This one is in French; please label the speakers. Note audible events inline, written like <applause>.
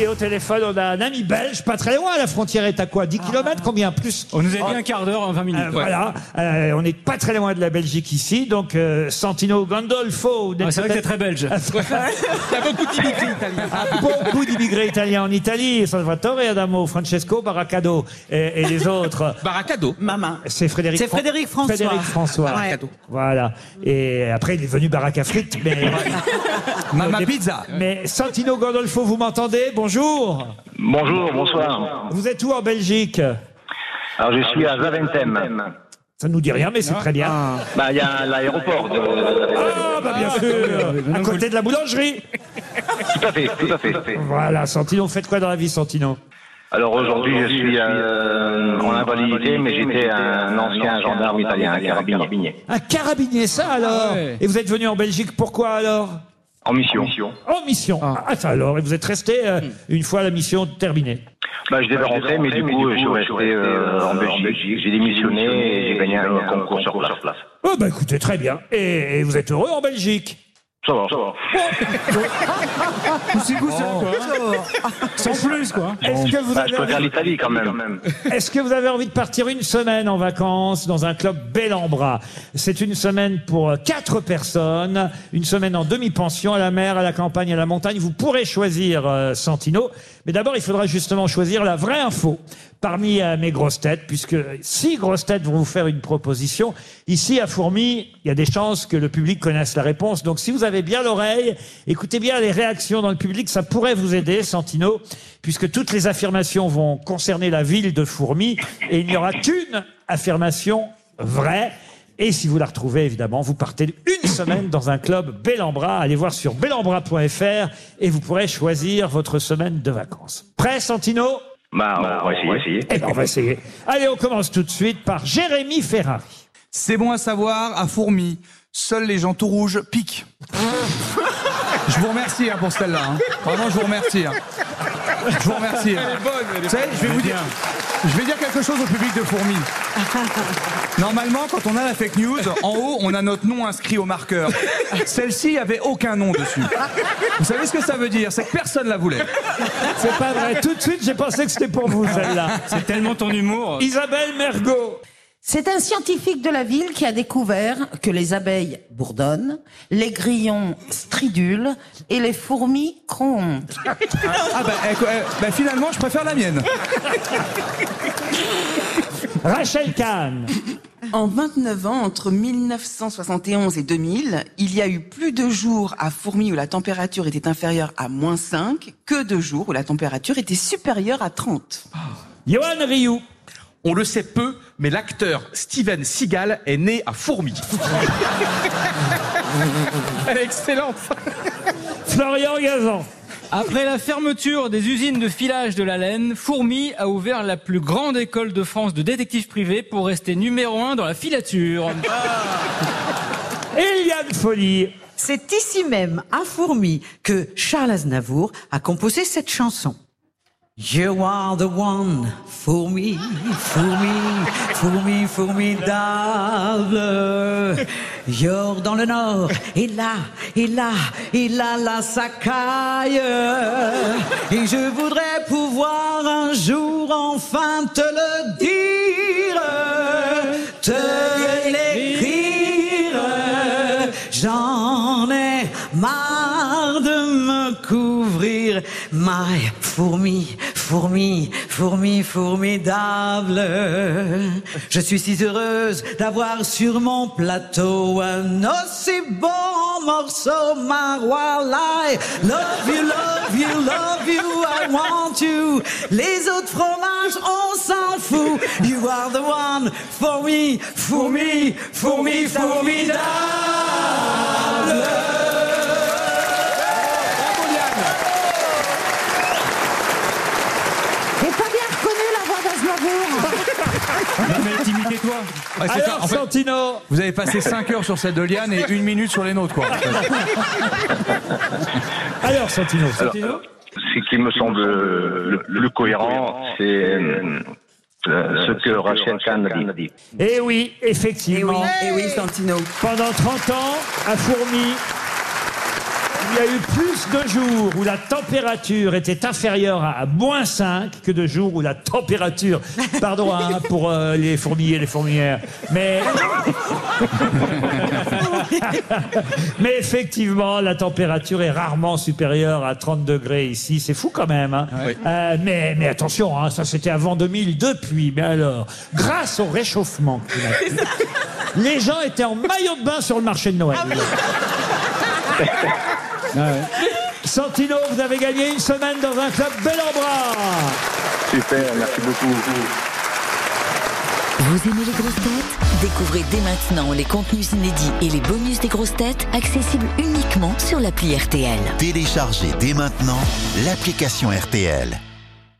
Speaker 1: Et au téléphone, on a un ami belge, pas très loin, la frontière est à quoi 10 km Combien plus?
Speaker 2: On nous a dit un quart d'heure, 20 minutes.
Speaker 1: Euh, Voilà, Euh, on n'est pas très loin de la Belgique ici, donc euh, Santino Gandolfo.
Speaker 2: Ah, c'est vrai que c'est très belge.
Speaker 3: Il y a beaucoup d'immigrés italiens.
Speaker 1: Ah, beaucoup d'immigrés italiens en Italie, Salvatore Adamo, Francesco Baracado et, et les autres. <laughs>
Speaker 3: Baracado.
Speaker 4: Maman.
Speaker 1: C'est Frédéric,
Speaker 4: C'est
Speaker 1: Fran-
Speaker 4: Frédéric François.
Speaker 1: Frédéric François.
Speaker 4: Ouais.
Speaker 1: Voilà. Et après, il est venu Baraka Frites, mais. <laughs>
Speaker 3: Mama
Speaker 1: mais-
Speaker 3: Pizza.
Speaker 1: Mais Santino Gandolfo, vous m'entendez? Bonjour.
Speaker 5: Bonjour, bonsoir.
Speaker 1: Vous êtes où en Belgique
Speaker 5: Alors je suis à Zaventem.
Speaker 1: Ça ne nous dit rien, mais c'est très bien.
Speaker 5: Bah, il y a l'aéroport de...
Speaker 1: Ah, bah bien sûr, à côté de la boulangerie.
Speaker 5: Tout à fait, tout à fait.
Speaker 1: Voilà, Santino, vous faites quoi dans la vie, Santino
Speaker 5: Alors aujourd'hui, je suis euh, en invalidité, mais j'étais un ancien gendarme italien, un carabinier.
Speaker 1: Un carabinier, ça alors
Speaker 2: ouais.
Speaker 1: Et vous êtes venu en Belgique, pourquoi alors
Speaker 5: En mission.
Speaker 1: En mission. Ah, ça alors, et vous êtes resté euh, une fois la mission terminée.
Speaker 5: Bah, je devais rentrer, mais du coup, je suis resté euh, en Belgique. J'ai démissionné et j'ai gagné un concours sur place.
Speaker 1: Oh bah écoutez, très bien. Et, et vous êtes heureux en Belgique
Speaker 5: Ça va, ça va.
Speaker 2: C'est cousin, quoi. Sans plus, quoi.
Speaker 1: Est-ce que, vous
Speaker 5: Bah,
Speaker 1: avez
Speaker 5: je préfère
Speaker 1: envie-
Speaker 5: l'Italie quand même.
Speaker 1: est-ce que vous avez envie de partir une semaine en vacances dans un club bel en bras C'est une semaine pour euh, quatre personnes, une semaine en demi-pension à la mer, à la campagne, à la montagne. Vous pourrez choisir euh, Santino, mais d'abord il faudra justement choisir la vraie info parmi euh, mes grosses têtes, puisque six grosses têtes vont vous faire une proposition. Ici à Fourmi, il y a des chances que le public connaisse la réponse. Donc si vous avez bien l'oreille, écoutez bien les réactions dans le public, ça pourrait vous aider, Santino, puisque toutes les affirmations vont concerner la ville de Fourmi, et il n'y aura qu'une affirmation vraie. Et si vous la retrouvez, évidemment, vous partez une semaine dans un club bel en bras. Allez voir sur belambras.fr et vous pourrez choisir votre semaine de vacances. Prêt, Santino?
Speaker 5: Bah, on va essayer, essayer.
Speaker 1: Eh ben, on va essayer. Allez, on commence tout de suite par Jérémy Ferrari.
Speaker 3: C'est bon à savoir, à Fourmi, seuls les gens tout rouges piquent. <laughs> Je vous remercie hein, pour celle-là. hein. Vraiment, je vous remercie. hein. Je vous remercie. hein. Vous savez, je vais vous dire, je vais dire quelque chose au public de Fourmi. Normalement, quand on a la fake news, en haut, on a notre nom inscrit au marqueur. Celle-ci avait aucun nom dessus. Vous savez ce que ça veut dire? C'est que personne la voulait.
Speaker 1: C'est pas vrai. Tout de suite, j'ai pensé que c'était pour vous, celle-là.
Speaker 2: C'est tellement ton humour.
Speaker 1: Isabelle Mergot.
Speaker 4: C'est un scientifique de la ville qui a découvert que les abeilles bourdonnent, les grillons stridulent et les fourmis grondent.
Speaker 3: Ah bah, eh, eh, bah, finalement, je préfère la mienne. <laughs>
Speaker 1: Rachel Kahn.
Speaker 6: En 29 ans, entre 1971 et 2000, il y a eu plus de jours à Fourmi où la température était inférieure à moins 5 que de jours où la température était supérieure à 30.
Speaker 1: Johan Rioux.
Speaker 7: On le sait peu, mais l'acteur Steven Seagal est né à Fourmi. <laughs> Elle est excellente.
Speaker 1: Florian Gazan.
Speaker 2: Après la fermeture des usines de filage de la laine, Fourmi a ouvert la plus grande école de France de détectives privés pour rester numéro un dans la filature.
Speaker 1: Eliane Folly.
Speaker 8: C'est ici même, à Fourmi, que Charles Aznavour a composé cette chanson. You are the one, Fourmi, Fourmi, Fourmi, formidable. You're dans le nord, et là, et là, et là, là, ça caille. Et je voudrais pouvoir un jour enfin te le dire, te l'écrire. J'en ai marre de me couvrir, my fourmi, fourmi, fourmi, formidable. Je suis si heureuse d'avoir sur mon plateau un aussi bon morceau, my while I love you, love you, love you, I want you. Les autres fromages, on s'en fout. You are the one for me, for me, for me, formidable.
Speaker 4: Et pas bien reconnu la voix d'Aznavour.
Speaker 2: Non mais t'imitais-toi.
Speaker 3: Ouais, c'est ça.
Speaker 1: Alors,
Speaker 3: En fait,
Speaker 1: Santino.
Speaker 3: vous avez passé 5 heures sur celle de Liane et une minute sur les nôtres, quoi. <laughs>
Speaker 1: Alors, Santino.
Speaker 5: Alors, ce qui me semble le le plus cohérent, c'est euh, euh, ce que Rachel Kahn a dit.
Speaker 1: Eh oui, effectivement.
Speaker 6: Et oui, Santino.
Speaker 1: Pendant 30 ans, à Fourmi, y a eu plus de jours où la température était inférieure à moins 5 que de jours où la température, pardon hein, pour euh, les fourmis et les fourmilières, mais <laughs> mais effectivement la température est rarement supérieure à 30 degrés ici, c'est fou quand même. hein.
Speaker 7: Oui.
Speaker 1: Euh, mais mais attention, hein, ça c'était avant 2000, depuis. Mais alors, grâce au réchauffement climatique, <laughs> les gens étaient en maillot de bain sur le marché de Noël. Santino, vous avez gagné une semaine dans un club bel en bras.
Speaker 5: Super, merci beaucoup.
Speaker 9: Vous aimez les grosses têtes? Découvrez dès maintenant les contenus inédits et les bonus des grosses têtes accessibles uniquement sur l'appli RTL.
Speaker 10: Téléchargez dès maintenant l'application RTL.